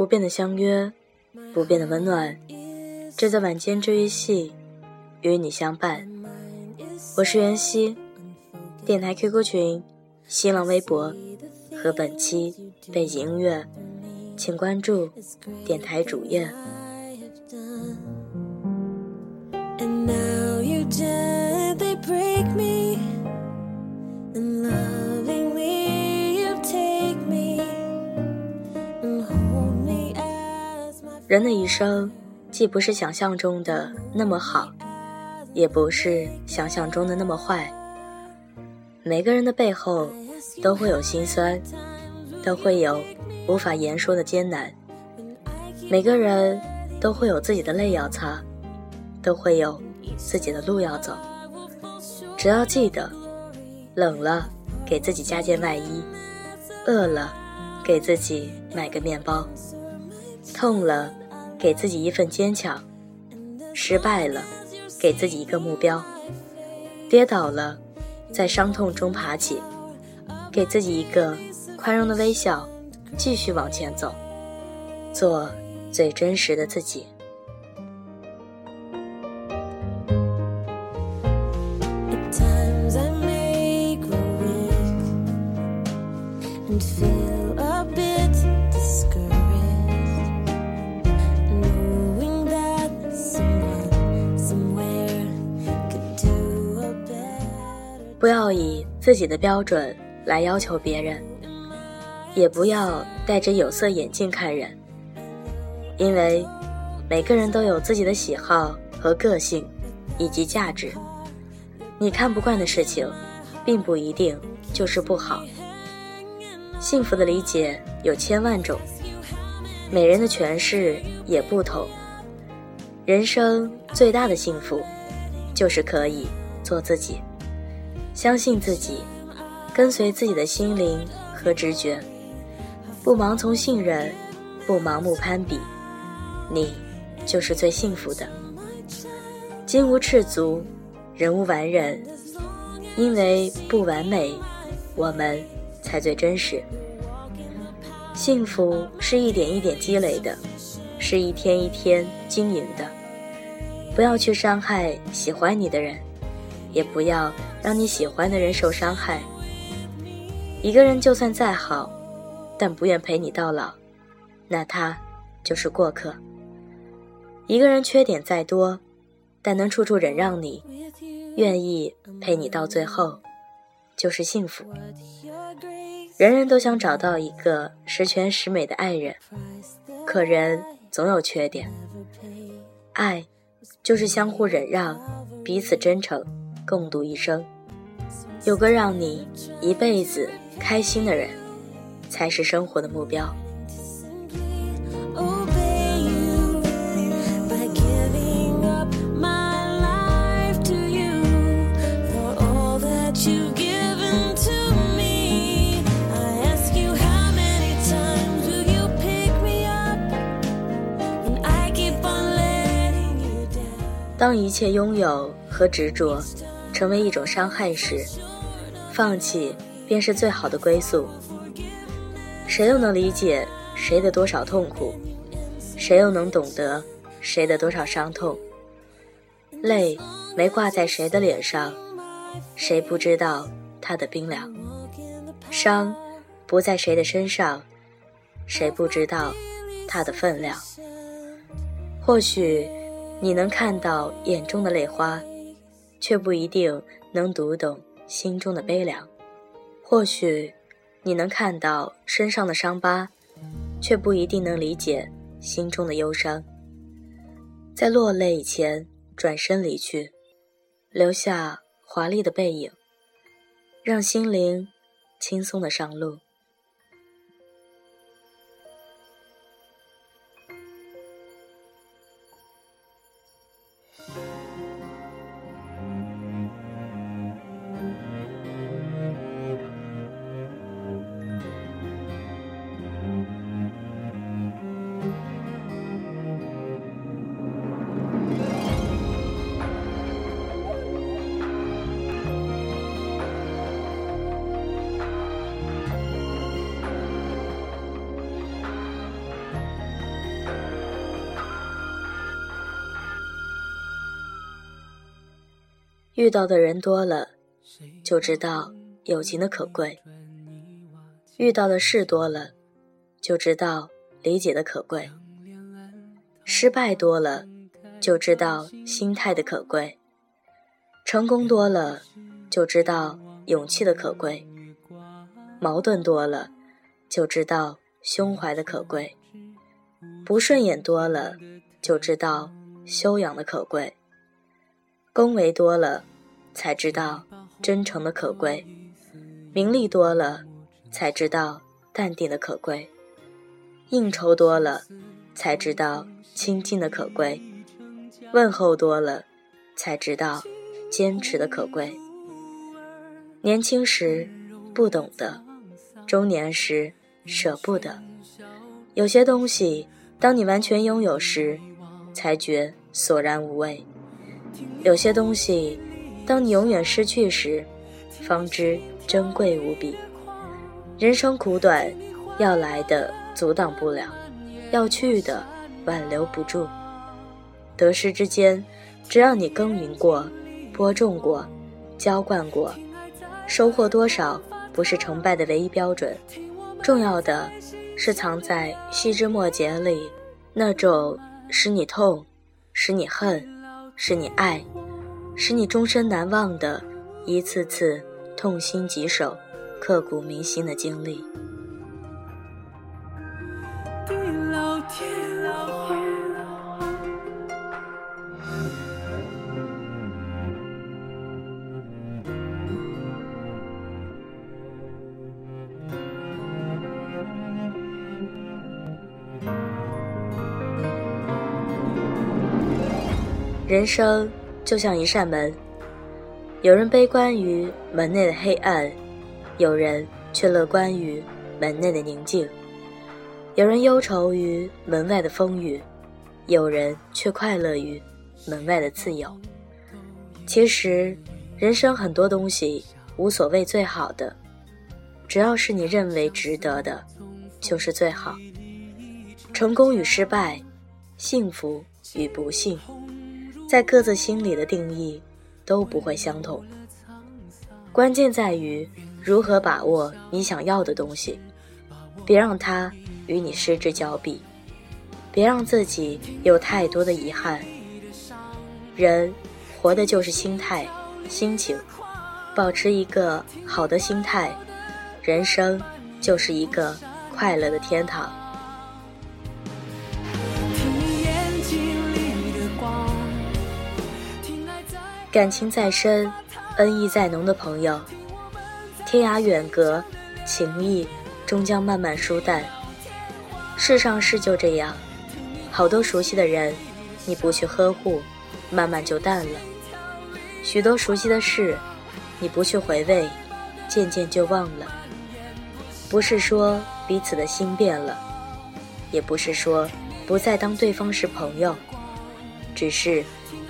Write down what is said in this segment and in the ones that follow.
不变的相约，不变的温暖，正在晚间治愈系与你相伴。我是袁熙，电台 QQ 群、新浪微博和本期背景音乐，请关注电台主页。人的一生，既不是想象中的那么好，也不是想象中的那么坏。每个人的背后，都会有心酸，都会有无法言说的艰难。每个人都会有自己的泪要擦，都会有自己的路要走。只要记得，冷了给自己加件外衣，饿了给自己买个面包，痛了。给自己一份坚强，失败了，给自己一个目标；跌倒了，在伤痛中爬起，给自己一个宽容的微笑，继续往前走，做最真实的自己。不要以自己的标准来要求别人，也不要戴着有色眼镜看人，因为每个人都有自己的喜好和个性，以及价值。你看不惯的事情，并不一定就是不好。幸福的理解有千万种，每人的诠释也不同。人生最大的幸福，就是可以做自己。相信自己，跟随自己的心灵和直觉，不盲从信任，不盲目攀比，你就是最幸福的。金无赤足，人无完人，因为不完美，我们才最真实。幸福是一点一点积累的，是一天一天经营的。不要去伤害喜欢你的人。也不要让你喜欢的人受伤害。一个人就算再好，但不愿陪你到老，那他就是过客。一个人缺点再多，但能处处忍让你，愿意陪你到最后，就是幸福。人人都想找到一个十全十美的爱人，可人总有缺点。爱，就是相互忍让，彼此真诚。共度一生，有个让你一辈子开心的人，才是生活的目标。当一切拥有和执着。成为一种伤害时，放弃便是最好的归宿。谁又能理解谁的多少痛苦？谁又能懂得谁的多少伤痛？泪没挂在谁的脸上，谁不知道它的冰凉？伤不在谁的身上，谁不知道它的分量？或许你能看到眼中的泪花。却不一定能读懂心中的悲凉，或许你能看到身上的伤疤，却不一定能理解心中的忧伤。在落泪以前转身离去，留下华丽的背影，让心灵轻松的上路。遇到的人多了，就知道友情的可贵；遇到的事多了，就知道理解的可贵；失败多了，就知道心态的可贵；成功多了，就知道勇气的可贵；矛盾多了，就知道胸怀的可贵；不顺眼多了，就知道修养的可贵。恭维多了，才知道真诚的可贵；名利多了，才知道淡定的可贵；应酬多了，才知道亲近的可贵；问候多了，才知道坚持的可贵。年轻时不懂得，中年时舍不得。有些东西，当你完全拥有时，才觉索然无味。有些东西，当你永远失去时，方知珍贵无比。人生苦短，要来的阻挡不了，要去的挽留不住。得失之间，只要你耕耘过、播种过、浇灌过，收获多少不是成败的唯一标准。重要的是藏在细枝末节里，那种使你痛、使你恨。使你爱，使你终身难忘的一次次痛心疾首、刻骨铭心的经历。人生就像一扇门，有人悲观于门内的黑暗，有人却乐观于门内的宁静；有人忧愁于门外的风雨，有人却快乐于门外的自由。其实，人生很多东西无所谓最好的，只要是你认为值得的，就是最好。成功与失败，幸福与不幸。在各自心里的定义都不会相同，关键在于如何把握你想要的东西，别让它与你失之交臂，别让自己有太多的遗憾。人活的就是心态、心情，保持一个好的心态，人生就是一个快乐的天堂。感情再深，恩义再浓的朋友，天涯远隔，情谊终将慢慢疏淡。世上事就这样，好多熟悉的人，你不去呵护，慢慢就淡了；许多熟悉的事，你不去回味，渐渐就忘了。不是说彼此的心变了，也不是说不再当对方是朋友，只是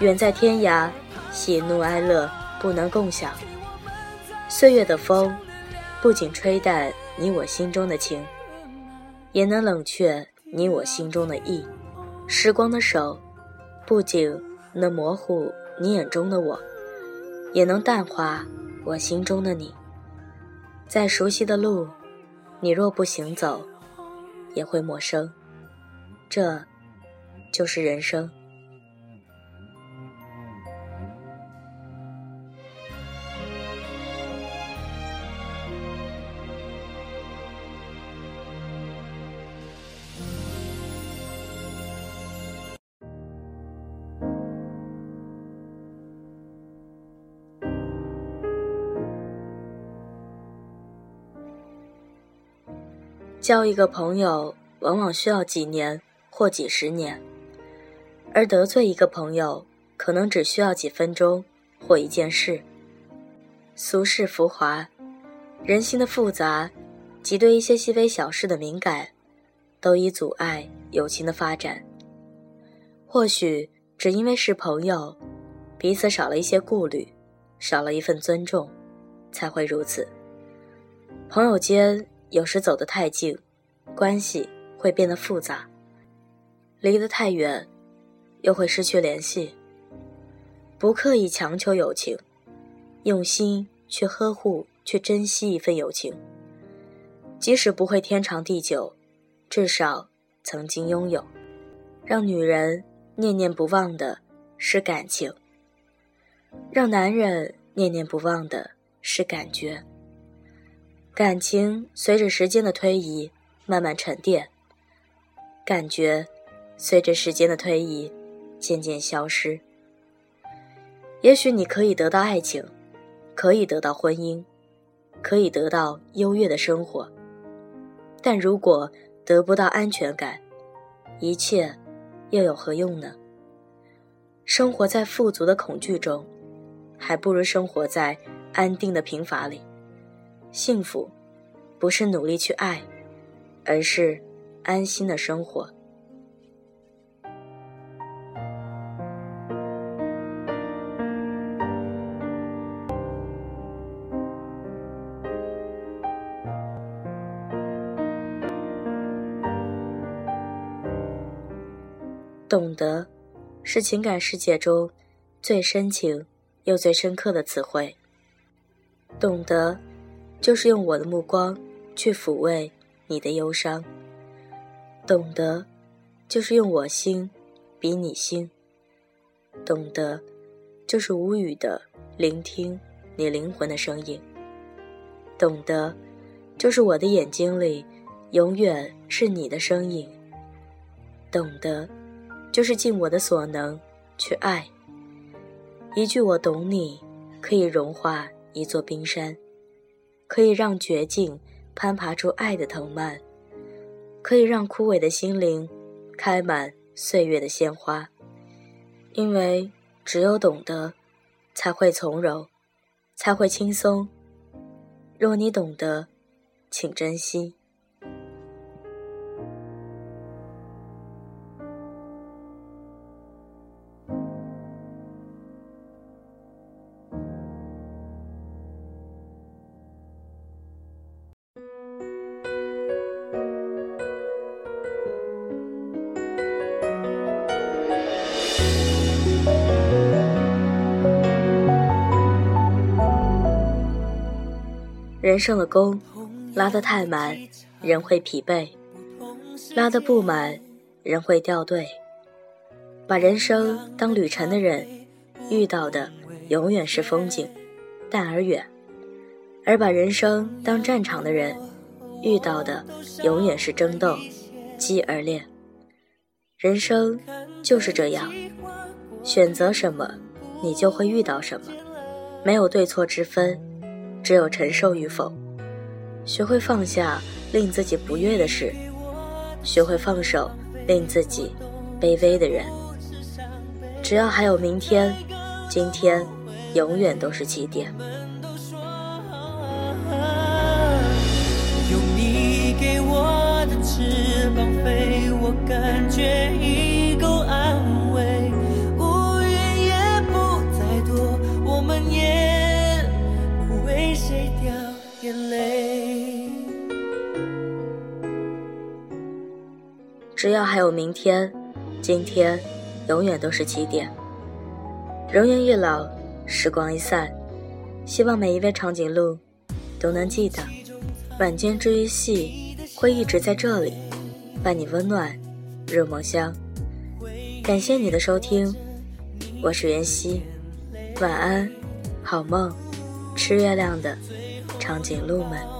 远在天涯。喜怒哀乐不能共享，岁月的风不仅吹淡你我心中的情，也能冷却你我心中的意。时光的手不仅能模糊你眼中的我，也能淡化我心中的你。再熟悉的路，你若不行走，也会陌生。这，就是人生。交一个朋友，往往需要几年或几十年；而得罪一个朋友，可能只需要几分钟或一件事。俗世浮华，人心的复杂，及对一些细微小事的敏感，都已阻碍友情的发展。或许只因为是朋友，彼此少了一些顾虑，少了一份尊重，才会如此。朋友间。有时走得太近，关系会变得复杂；离得太远，又会失去联系。不刻意强求友情，用心去呵护、去珍惜一份友情。即使不会天长地久，至少曾经拥有。让女人念念不忘的是感情，让男人念念不忘的是感觉。感情随着时间的推移慢慢沉淀，感觉随着时间的推移渐渐消失。也许你可以得到爱情，可以得到婚姻，可以得到优越的生活，但如果得不到安全感，一切又有何用呢？生活在富足的恐惧中，还不如生活在安定的贫乏里。幸福，不是努力去爱，而是安心的生活。懂得，是情感世界中最深情又最深刻的词汇。懂得。就是用我的目光去抚慰你的忧伤，懂得；就是用我心比你心，懂得；就是无语的聆听你灵魂的声音，懂得；就是我的眼睛里永远是你的身影，懂得；就是尽我的所能去爱。一句“我懂你”，可以融化一座冰山。可以让绝境攀爬出爱的藤蔓，可以让枯萎的心灵开满岁月的鲜花。因为只有懂得，才会从容，才会轻松。若你懂得，请珍惜。人生的弓拉得太满，人会疲惫；拉得不满，人会掉队。把人生当旅程的人，遇到的永远是风景，淡而远；而把人生当战场的人，遇到的永远是争斗，激而烈。人生就是这样，选择什么，你就会遇到什么，没有对错之分。只有承受与否，学会放下令自己不悦的事，学会放手令自己卑微的人。只要还有明天，今天永远都是起点。用你给我的翅膀飞，我感觉已够安只要还有明天，今天永远都是起点。容颜一老，时光一散，希望每一位长颈鹿都能记得，晚间治愈系会一直在这里，伴你温暖入梦乡。感谢你的收听，我是袁熙，晚安，好梦，吃月亮的长颈鹿们。